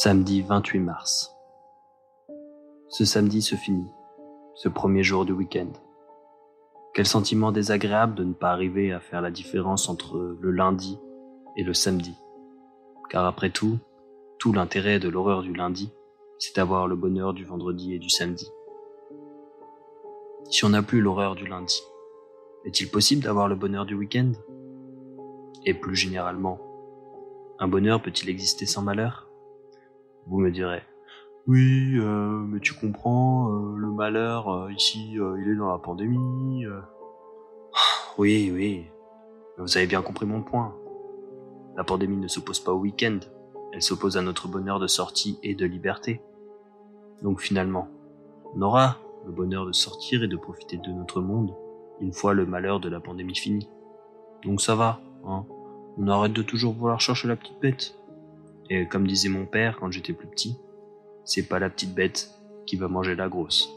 Samedi 28 mars. Ce samedi se finit, ce premier jour du week-end. Quel sentiment désagréable de ne pas arriver à faire la différence entre le lundi et le samedi. Car après tout, tout l'intérêt de l'horreur du lundi, c'est d'avoir le bonheur du vendredi et du samedi. Si on n'a plus l'horreur du lundi, est-il possible d'avoir le bonheur du week-end? Et plus généralement, un bonheur peut-il exister sans malheur? Vous me direz, oui, euh, mais tu comprends, euh, le malheur, euh, ici, il est dans la pandémie. Oui, oui, vous avez bien compris mon point. La pandémie ne s'oppose pas au week-end, elle s'oppose à notre bonheur de sortie et de liberté. Donc finalement, on aura le bonheur de sortir et de profiter de notre monde une fois le malheur de la pandémie fini. Donc ça va, hein. On arrête de toujours vouloir chercher la petite bête. Et comme disait mon père quand j'étais plus petit, c'est pas la petite bête qui va manger la grosse.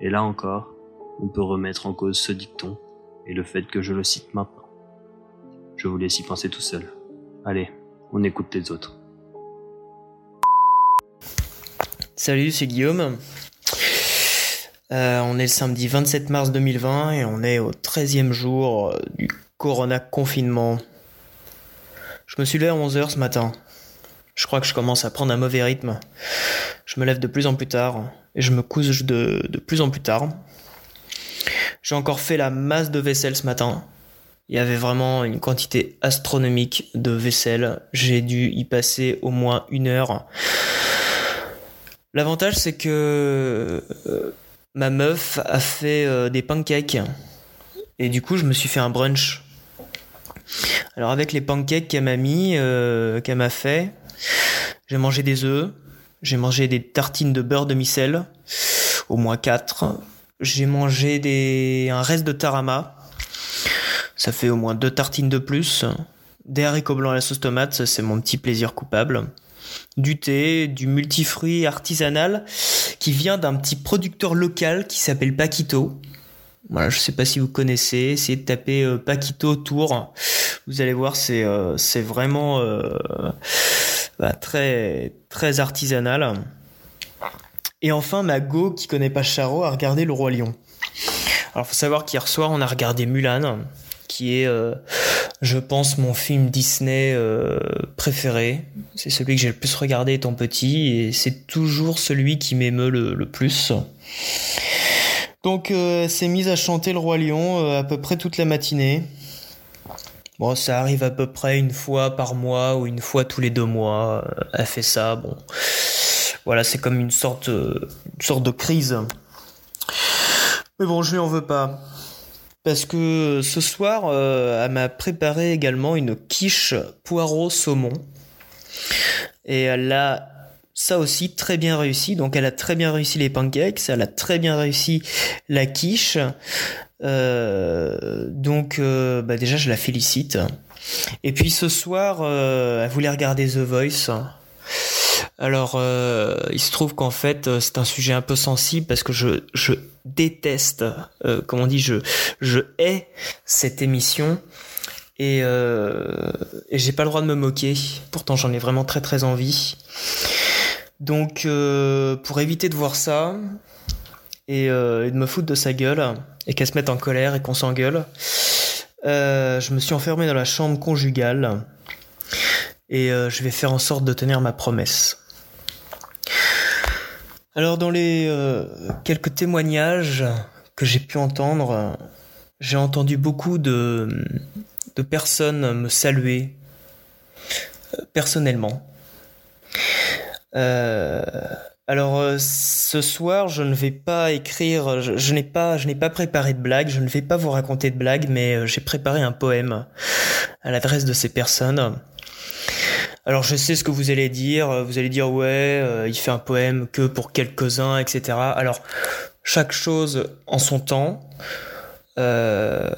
Et là encore, on peut remettre en cause ce dicton et le fait que je le cite maintenant. Je vous laisse y penser tout seul. Allez, on écoute les autres. Salut, c'est Guillaume. Euh, on est le samedi 27 mars 2020 et on est au 13e jour du Corona confinement. Je me suis levé à 11h ce matin. Je crois que je commence à prendre un mauvais rythme. Je me lève de plus en plus tard et je me couche de, de plus en plus tard. J'ai encore fait la masse de vaisselle ce matin. Il y avait vraiment une quantité astronomique de vaisselle. J'ai dû y passer au moins une heure. L'avantage c'est que euh, ma meuf a fait euh, des pancakes et du coup je me suis fait un brunch. Alors avec les pancakes qu'elle m'a mis, euh, qu'elle m'a fait, j'ai mangé des œufs, j'ai mangé des tartines de beurre de micelle, au moins quatre. J'ai mangé un reste de tarama, ça fait au moins deux tartines de plus. Des haricots blancs à la sauce tomate, c'est mon petit plaisir coupable. Du thé, du multifruit artisanal qui vient d'un petit producteur local qui s'appelle Paquito. Voilà, je sais pas si vous connaissez, essayez de taper euh, Paquito Tour. Vous allez voir, c'est euh, vraiment euh, bah, très très artisanal. Et enfin, ma go qui connaît pas Charo a regardé Le Roi Lion. Alors, faut savoir qu'hier soir, on a regardé Mulan, qui est, euh, je pense, mon film Disney euh, préféré. C'est celui que j'ai le plus regardé étant petit, et c'est toujours celui qui m'émeut le, plus. Donc, euh, c'est mise à chanter Le Roi Lion à peu près toute la matinée. Bon, ça arrive à peu près une fois par mois ou une fois tous les deux mois. Euh, elle fait ça, bon. Voilà, c'est comme une sorte, euh, une sorte de crise. Mais bon, je lui en veux pas. Parce que ce soir, euh, elle m'a préparé également une quiche poireau saumon. Et elle a ça aussi très bien réussi. Donc elle a très bien réussi les pancakes, elle a très bien réussi la quiche. Euh, donc euh, bah déjà je la félicite. Et puis ce soir, euh, elle voulait regarder The Voice. Alors il se trouve qu'en fait c'est un sujet un peu sensible parce que je, déteste, euh, comme on dit, je, hais cette émission. Et, j'ai pas le droit de me moquer. Pourtant j'en ai vraiment très très envie. Donc pour éviter de voir ça, et, euh, et, de me foutre de sa gueule et qu'elle se mette en colère et qu'on s'engueule. Euh, je me suis enfermé dans la chambre conjugale et euh, je vais faire en sorte de tenir ma promesse. Alors dans les quelques témoignages que j'ai pu entendre, j'ai entendu beaucoup de, de personnes me saluer personnellement. Alors euh, ce soir, je ne vais pas écrire, je, n'ai pas, je n'ai pas préparé de blague, je ne vais pas vous raconter de blague, mais euh, j'ai préparé un poème à l'adresse de ces personnes. Alors je sais ce que vous allez dire, vous allez dire ouais, euh, il fait un poème que pour quelques-uns, etc. Alors chaque chose en son temps. Euh,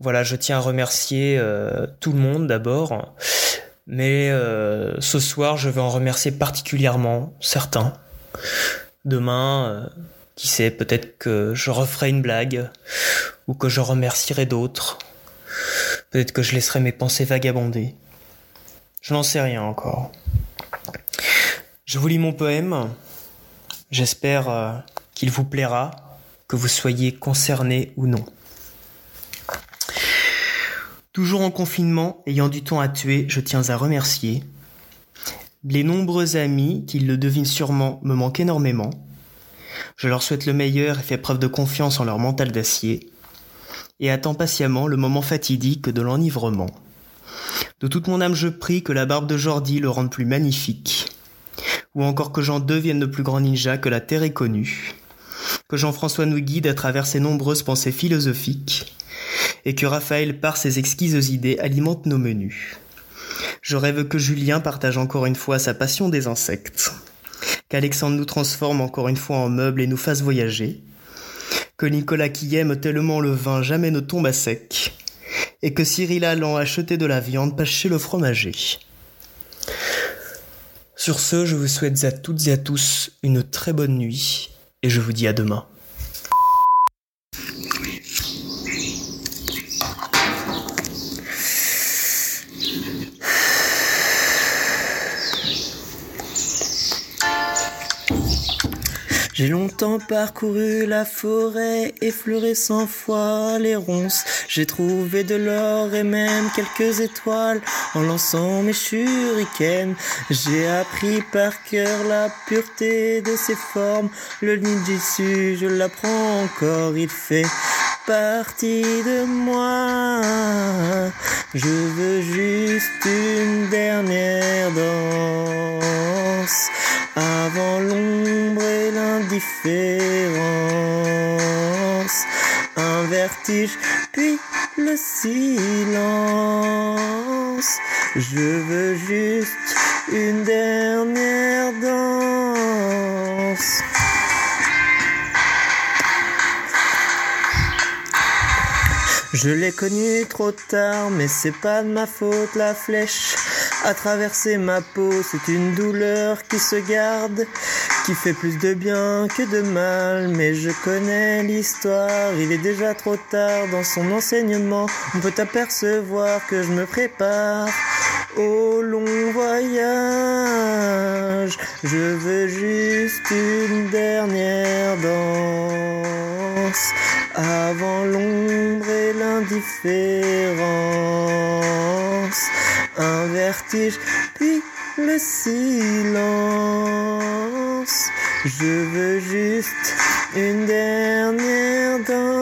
voilà, je tiens à remercier euh, tout le monde d'abord, mais ce soir je veux en remercier particulièrement certains. Demain, euh, qui sait, peut-être que je referai une blague, ou que je remercierai d'autres. Peut-être que je laisserai mes pensées vagabonder. Je n'en sais rien encore. Je vous lis mon poème. J'espère euh, qu'il vous plaira, que vous soyez concerné ou non. Toujours en confinement, ayant du temps à tuer, je tiens à remercier les nombreux amis qui le devinent sûrement me manquent énormément. Je leur souhaite le meilleur et fais preuve de confiance en leur mental d'acier. Et attends patiemment le moment fatidique de l'enivrement. De toute mon âme je prie que la barbe de Jordi le rende plus magnifique. Ou encore que Jean devienne le plus grand ninja que la terre ait connu. Que Jean-François nous guide à travers ses nombreuses pensées philosophiques. Et que Raphaël par ses exquises idées alimente nos menus. Je rêve que Julien partage encore une fois sa passion des insectes. Qu'Alexandre nous transforme encore une fois en meubles et nous fasse voyager. Que Nicolas qui aime tellement le vin jamais ne tombe à sec. Et que Cyril allant acheter de la viande passe chez le fromager. Sur ce, je vous souhaite à toutes et à tous une très bonne nuit et je vous dis à demain. J'ai longtemps parcouru la forêt, effleuré cent fois les ronces. J'ai trouvé de l'or et même quelques étoiles en lançant mes shurikens. J'ai appris par cœur la pureté de ses formes. Le ninjutsu, je l'apprends encore, il fait partie de moi. Je veux juste Je l'ai connu trop tard, mais c'est pas de ma faute, la flèche. A traversé ma peau, c'est une douleur qui se garde, qui fait plus de bien que de mal, mais je connais l'histoire, il est déjà trop tard dans son enseignement, on peut apercevoir que je me prépare au long voyage, je veux juste une dernière danse avant l'ombre et l'indifférence, un vertige, puis le silence. Je veux juste une dernière danse.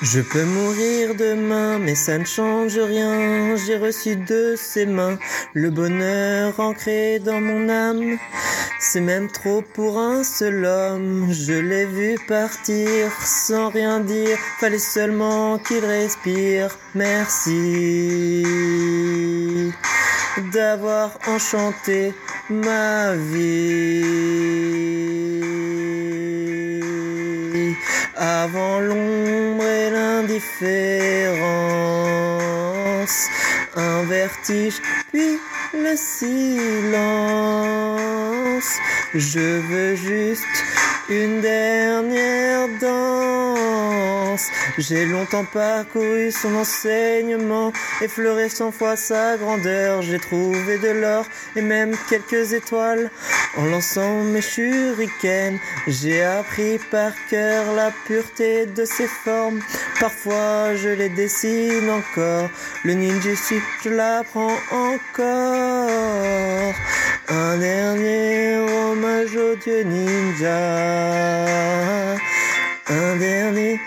Je peux mourir demain, mais ça ne change rien. J'ai reçu de ses mains le bonheur ancré dans mon âme. C'est même trop pour un seul homme. Je l'ai vu partir sans rien dire. Fallait seulement qu'il respire. Merci d'avoir enchanté ma vie. Avant l'ombre et l'indifférence, un vertige, puis le silence. Je veux juste une dernière danse. J'ai longtemps parcouru son enseignement, effleuré cent fois sa grandeur. J'ai trouvé de l'or et même quelques étoiles en lançant mes shurikens. J'ai appris par cœur la pureté de ses formes. Parfois je les dessine encore. Le ninjutsu, je l'apprends encore. Un dernier hommage au dieu ninja. Un dernier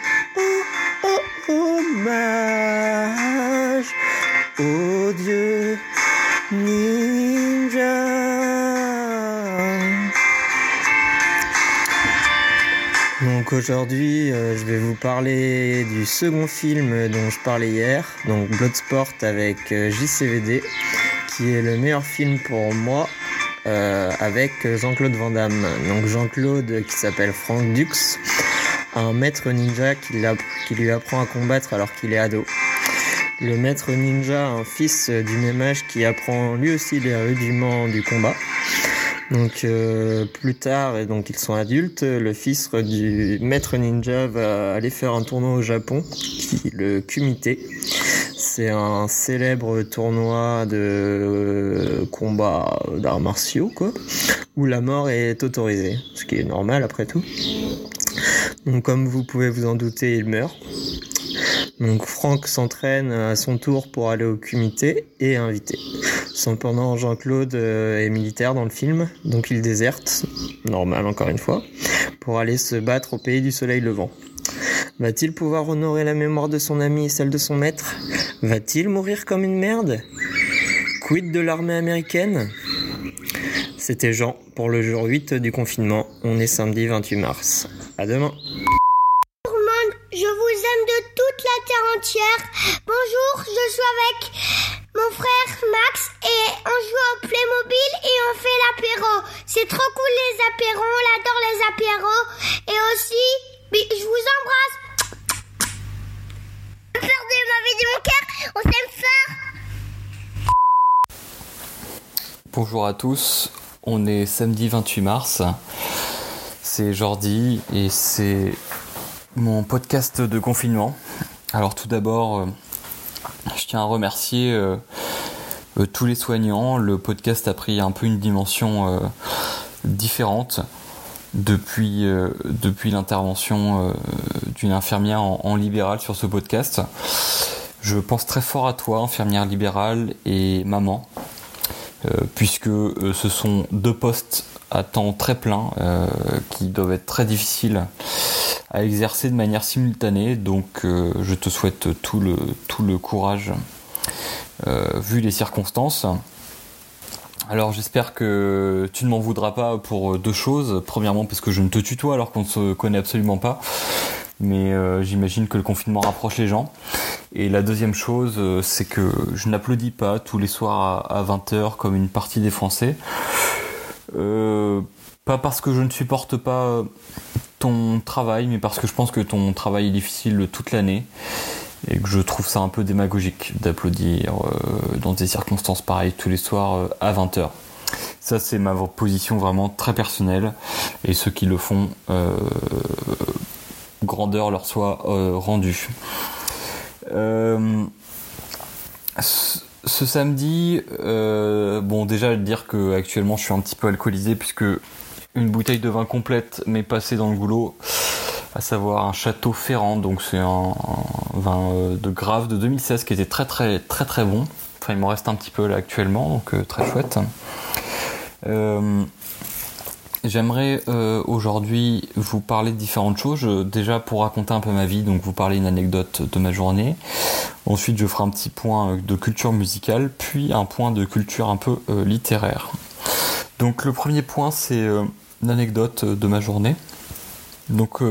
ninja. Donc aujourd'hui, euh, je vais vous parler du second film dont je parlais hier, donc Bloodsport avec euh, JCVD, qui est le meilleur film pour moi euh, avec Jean-Claude Van Damme. Donc Jean-Claude qui s'appelle Frank Dux, un maître ninja qui, lui apprend à combattre alors qu'il est ado. Le maître ninja, un fils du même âge qui apprend lui aussi les rudiments du combat. Donc euh, plus tard, et donc ils sont adultes, le fils du maître ninja va aller faire un tournoi au Japon, qui le Kumite. C'est un célèbre tournoi de euh, combat d'arts martiaux, quoi, où la mort est autorisée, ce qui est normal après tout. Donc comme vous pouvez vous en douter, il meurt. Donc Franck s'entraîne à son tour pour aller au comité et invité. Cependant, Jean-Claude euh, est militaire dans le film, donc il déserte, normal encore une fois, pour aller se battre au pays du soleil levant. Va-t-il pouvoir honorer la mémoire de son ami et celle de son maître? Va-t-il mourir comme une merde? Quid de l'armée américaine? C'était Jean pour le jour 8 du confinement. On est samedi 28 mars. À demain. Je vous aime de toute la terre entière. Bonjour, je suis avec mon frère Max et on joue au Playmobil et on fait l'apéro. C'est trop cool les apéros, on Et aussi, je vous embrasse. Ma vie de mon cœur, on s'aime fort. Bonjour à tous, on est samedi 28 mars. C'est Jordi et c'est mon podcast de confinement. Alors tout d'abord, euh, je tiens à remercier euh, euh, tous les soignants. Le podcast a pris un peu une dimension différente depuis, depuis l'intervention d'une infirmière en, libéral sur ce podcast. Je pense très fort à toi, infirmière libérale et maman, puisque ce sont deux postes à temps très plein qui doivent être très difficiles à exercer de manière simultanée. Donc euh, je te souhaite tout le, tout le courage euh, vu les circonstances. Alors j'espère que tu ne m'en voudras pas pour deux choses. Premièrement parce que je ne te tutoie alors qu'on ne se connaît absolument pas. Mais euh, j'imagine que le confinement rapproche les gens. Et la deuxième chose, c'est que je n'applaudis pas tous les soirs à, 20h comme une partie des Français. pas parce que je ne supporte pas ton travail, mais parce que je pense que ton travail est difficile toute l'année et que je trouve ça un peu démagogique d'applaudir euh, dans des circonstances pareilles tous les soirs euh, à 20h. Ça, c'est ma position vraiment très personnelle et ceux qui le font, euh, grandeur leur soit rendue. ce samedi, bon, déjà dire que actuellement je suis un petit peu alcoolisé puisque une bouteille de vin complète mais passée dans le goulot, à savoir un château Ferrand, donc c'est un, vin euh, de Grave de 2016 qui était très très très très bon. Enfin il m'en reste un petit peu là actuellement, donc euh, très chouette. Euh, j'aimerais aujourd'hui vous parler de différentes choses. déjà pour raconter un peu ma vie, donc vous parler une anecdote de ma journée. Ensuite, je ferai un petit point de culture musicale, puis un point de culture un peu littéraire. Donc le premier point, c'est une anecdote de ma journée. Donc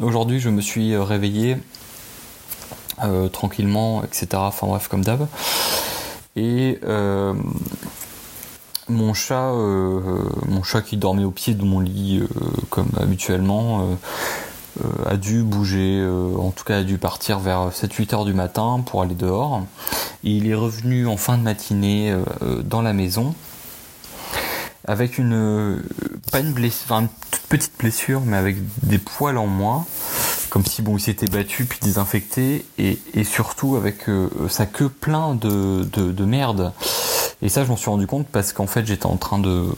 aujourd'hui je me suis réveillé euh, tranquillement, etc. Enfin bref comme d'hab. Et euh, mon chat, mon chat qui dormait au pied de mon lit comme habituellement, a dû bouger, en tout cas a dû partir vers 7-8 heures du matin pour aller dehors. Et il est revenu en fin de matinée dans la maison avec une pas une blessure, une toute petite blessure, mais avec des poils en moins, comme si bon il s'était battu puis désinfecté, et, surtout avec euh, sa queue plein de, de, merde. Et ça je m'en suis rendu compte parce qu'en fait j'étais en train de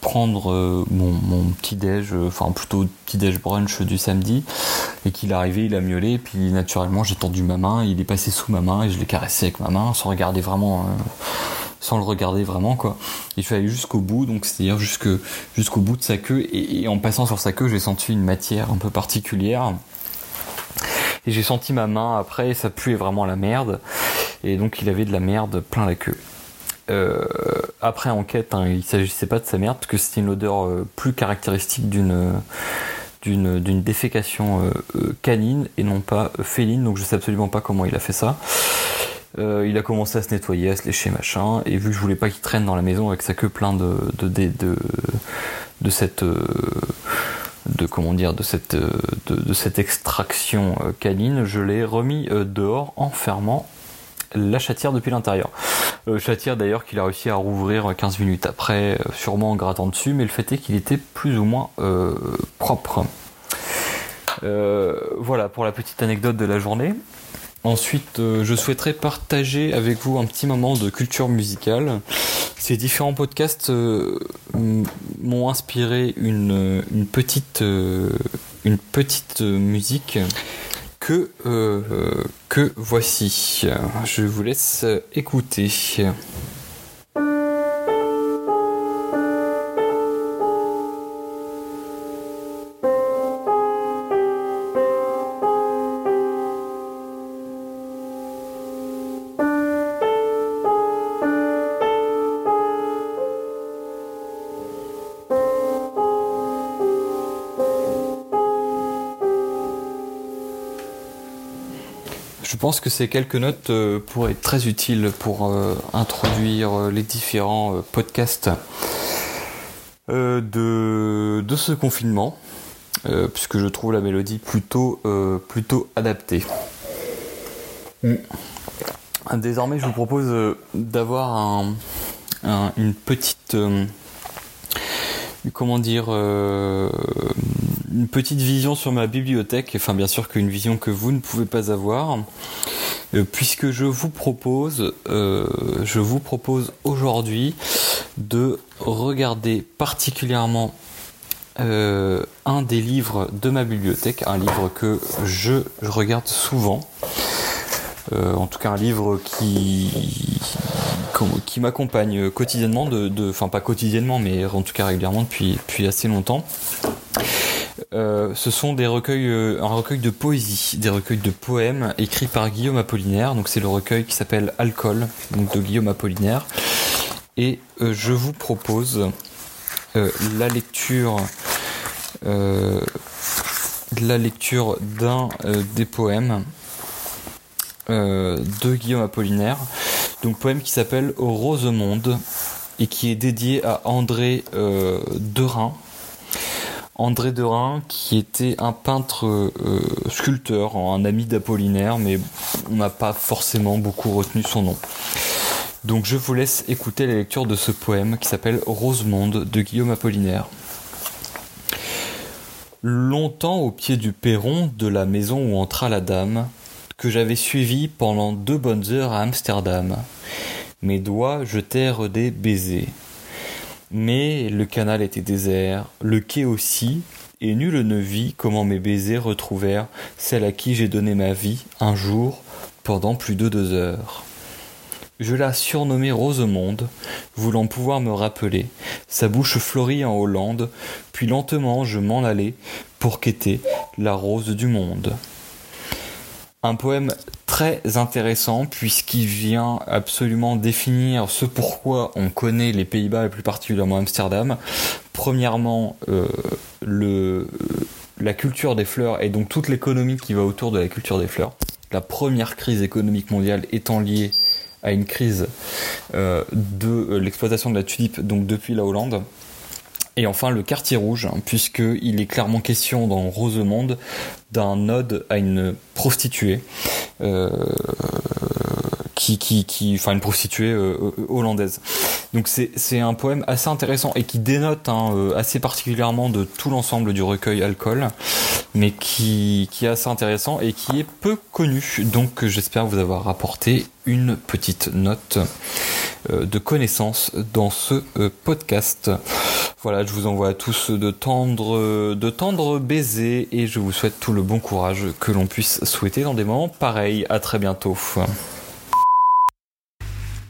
prendre euh, mon, petit déj, euh, enfin plutôt petit déj brunch du samedi, et qu'il est arrivé, il a miaulé, et puis naturellement j'ai tendu ma main, il est passé sous ma main et je l'ai caressé avec ma main sans regarder vraiment sans le regarder vraiment quoi. Il fallait aller jusqu'au bout, donc c'est-à-dire jusqu'au bout de sa queue et, en passant sur sa queue, j'ai senti une matière un peu particulière. Et j'ai senti ma main après, et ça puait vraiment la merde. Et donc il avait de la merde plein la queue. Euh, après enquête, hein, il s'agissait pas de sa merde parce que c'était une odeur euh, plus caractéristique d'une d'une d'une défécation euh, canine et non pas féline. Donc je sais absolument pas comment il a fait ça. Euh, il a commencé à se nettoyer, à se lécher, machin. Et vu que je voulais pas qu'il traîne dans la maison avec sa queue plein de, de, de, cette, euh, de comment dire de cette de, cette extraction canine, je l'ai remis dehors en fermant la chatière depuis l'intérieur. chatière d'ailleurs qu'il a réussi à rouvrir 15 minutes après, sûrement en grattant dessus, mais le fait est qu'il était plus ou moins propre. voilà pour la petite anecdote de la journée. Ensuite, euh, je souhaiterais partager avec vous un petit moment de culture musicale. Ces différents podcasts euh, m'ont inspiré une, petite, euh, une petite musique que, que voici. Je vous laisse écouter. Je pense que ces quelques notes euh, pourraient être très utiles pour euh, introduire euh, les différents podcasts de, de ce confinement, puisque je trouve la mélodie plutôt, plutôt adaptée. Mm. Désormais, je vous propose d'avoir une petite comment dire une petite vision sur ma bibliothèque, enfin bien sûr qu'une vision que vous ne pouvez pas avoir, euh, puisque je vous propose, euh, propose aujourd'hui de regarder particulièrement euh, un des livres de ma bibliothèque, un livre que je, regarde souvent. en tout cas un livre qui qui m'accompagne quotidiennement de enfin pas quotidiennement mais en tout cas régulièrement depuis assez longtemps euh, ce sont des recueils, euh, un recueil de poésie, des recueils de poèmes écrits par Guillaume Apollinaire. Donc c'est le recueil qui s'appelle Alcool, donc de Guillaume Apollinaire. Et euh, je vous propose la lecture, d'un des poèmes de Guillaume Apollinaire. Donc poème qui s'appelle Rosemonde et qui est dédié à André Derain André Derain, qui était un peintre euh, sculpteur, un ami d'Apollinaire, mais on n'a pas forcément beaucoup retenu son nom. Donc je vous laisse écouter la lecture de ce poème qui s'appelle Rosemonde de Guillaume Apollinaire. Longtemps au pied du perron de la maison où entra la dame, que j'avais suivi pendant deux bonnes heures à Amsterdam, mes doigts jetèrent des baisers mais le canal était désert, le quai aussi, et nul ne vit comment mes baisers retrouvèrent celle à qui j'ai donné ma vie un jour pendant plus de deux heures. Je la surnommai Rosemonde, voulant pouvoir me rappeler sa bouche fleurie en Hollande, puis lentement je m'en allai pour quêter la rose du monde. Un poème très intéressant puisqu'il vient absolument définir ce pourquoi on connaît les Pays-Bas et plus particulièrement Amsterdam. Premièrement, euh, le, la culture des fleurs et donc toute l'économie qui va autour de la culture des fleurs. La première crise économique mondiale étant liée à une crise euh, de l'exploitation de la tulipe donc depuis la Hollande. Et enfin le quartier rouge, hein, puisqu'il est clairement question dans Rosemonde d'un ode à une prostituée. Euh, qui, qui, qui, enfin une prostituée euh, hollandaise. Donc c'est un poème assez intéressant et qui dénote hein, euh, assez particulièrement de tout l'ensemble du recueil Alcool, mais qui, qui est assez intéressant et qui est peu connu. Donc j'espère vous avoir apporté une petite note de connaissance dans ce podcast. Voilà, je vous envoie à tous de tendres, de tendres baisers et je vous souhaite tout le bon courage que l'on puisse souhaiter dans des moments pareils. À très bientôt.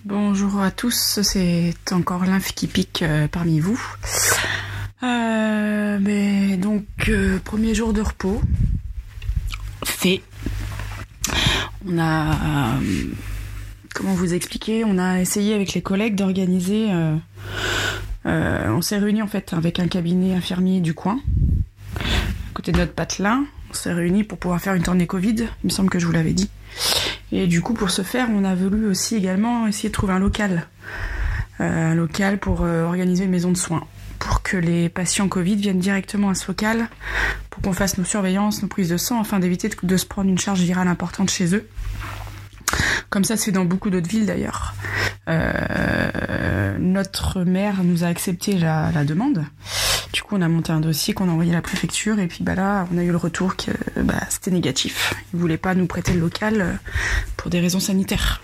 Bonjour à tous, c'est encore l'inf qui pique euh, parmi vous. Euh, mais donc, euh, premier jour de repos, fait. On a, comment vous expliquer, on a essayé avec les collègues d'organiser, on s'est réunis en fait avec un cabinet infirmier du coin, à côté de notre patelin. On s'est réunis pour pouvoir faire une tournée Covid, il me semble que je vous l'avais dit. Et du coup, pour ce faire, on a voulu aussi également essayer de trouver un local. Euh, un local pour euh, organiser une maison de soins. Pour que les patients Covid viennent directement à ce local pour qu'on fasse nos surveillances, nos prises de sang, afin d'éviter de se prendre une charge virale importante chez eux. Comme ça fait dans beaucoup d'autres villes d'ailleurs. Euh, notre maire nous a accepté la, demande. Du coup, on a monté un dossier qu'on a envoyé à la préfecture et puis bah là, on a eu le retour que bah, c'était négatif. Ils voulaient pas nous prêter le local euh, pour des raisons sanitaires.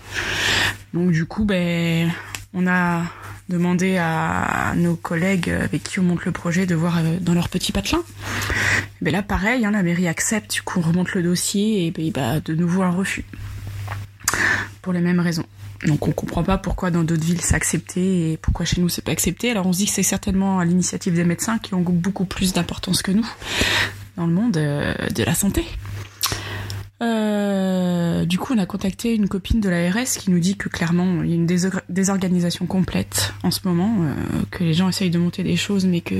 Donc du coup, ben, on a demandé à nos collègues avec qui on monte le projet de voir euh, dans leur petit patelin. Mais là, pareil, hein, la mairie accepte, du coup, on remonte le dossier et ben, de nouveau un refus pour les mêmes raisons. Donc on comprend pas pourquoi dans d'autres villes c'est accepté et pourquoi chez nous c'est pas accepté. Alors on se dit que c'est certainement à l'initiative des médecins qui ont beaucoup plus d'importance que nous dans le monde euh, de la santé. Euh, du coup, on a contacté une copine de l'ARS qui nous dit que clairement, il y a une désorganisation complète en ce moment, euh, que les gens essayent de monter des choses, mais que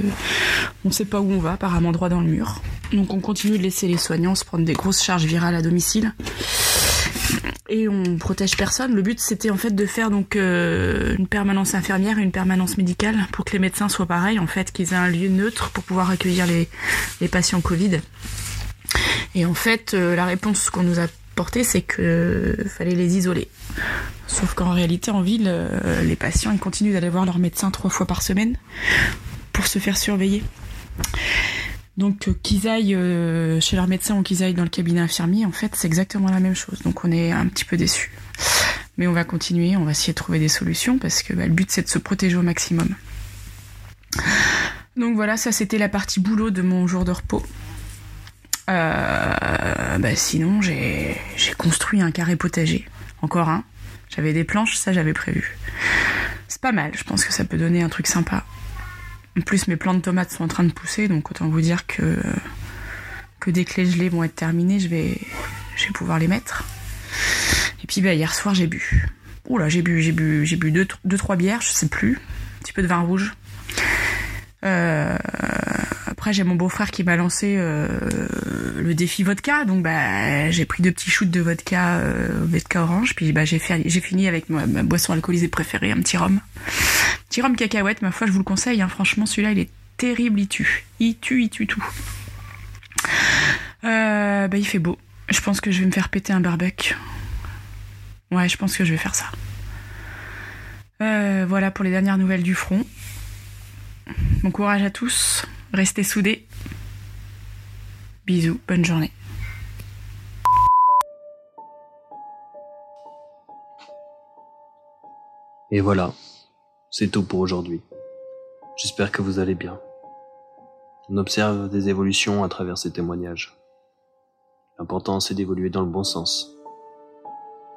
on sait pas où on va, apparemment droit dans le mur. Donc, on continue de laisser les soignants se prendre des grosses charges virales à domicile et on protège personne. Le but c'était en fait de faire donc euh, une permanence infirmière et une permanence médicale pour que les médecins soient pareils en fait, qu'ils aient un lieu neutre pour pouvoir accueillir les, patients Covid. Et en fait, euh, la réponse qu'on nous a portée, c'est que euh, fallait les isoler. Sauf qu'en réalité, en ville, les patients ils continuent d'aller voir leur médecin trois fois par semaine pour se faire surveiller. Donc euh, qu'ils aillent euh, chez leur médecin ou qu'ils aillent dans le cabinet infirmier, en fait, c'est exactement la même chose. Donc on est un petit peu déçus. Mais on va continuer, on va essayer de trouver des solutions parce que bah, le but c'est de se protéger au maximum. Donc voilà, ça c'était la partie boulot de mon jour de repos. Euh, bah, sinon, j'ai construit un carré potager. Encore un. J'avais des planches, ça j'avais prévu. C'est pas mal, je pense que ça peut donner un truc sympa. En plus, mes plants de tomates sont en train de pousser, donc autant vous dire que, que dès que les gelées vont être terminées, je vais, je vais pouvoir les mettre. Et puis bah, hier soir, j'ai bu. Oula, j'ai bu, j'ai bu, j'ai bu deux, deux, trois bières, je sais plus. Un petit peu de vin rouge. Euh, après, j'ai mon beau-frère qui m'a lancé euh, le défi vodka, donc bah j'ai pris deux petits shoots de vodka, euh, vodka orange, puis bah j'ai fini avec ma, boisson alcoolisée préférée, un petit rhum. Petit rhum cacahuète, ma foi, je vous le conseille. Hein. Franchement, celui-là, il est terrible, il tue, il tue, il tue tout. Euh, bah, il fait beau. Je pense que je vais me faire péter un barbecue. Ouais, je pense que je vais faire ça. Euh, voilà pour les dernières nouvelles du front. Bon courage à tous. Restez soudés. Bisous, bonne journée. Et voilà, c'est tout pour aujourd'hui. J'espère que vous allez bien. On observe des évolutions à travers ces témoignages. L'important c'est d'évoluer dans le bon sens.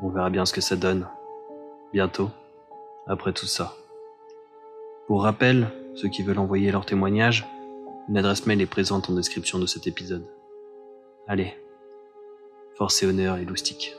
On verra bien ce que ça donne. Bientôt, après tout ça. Pour rappel, ceux qui veulent envoyer leur témoignage, une adresse mail est présente en description de cet épisode. Allez, force et honneur et loustique.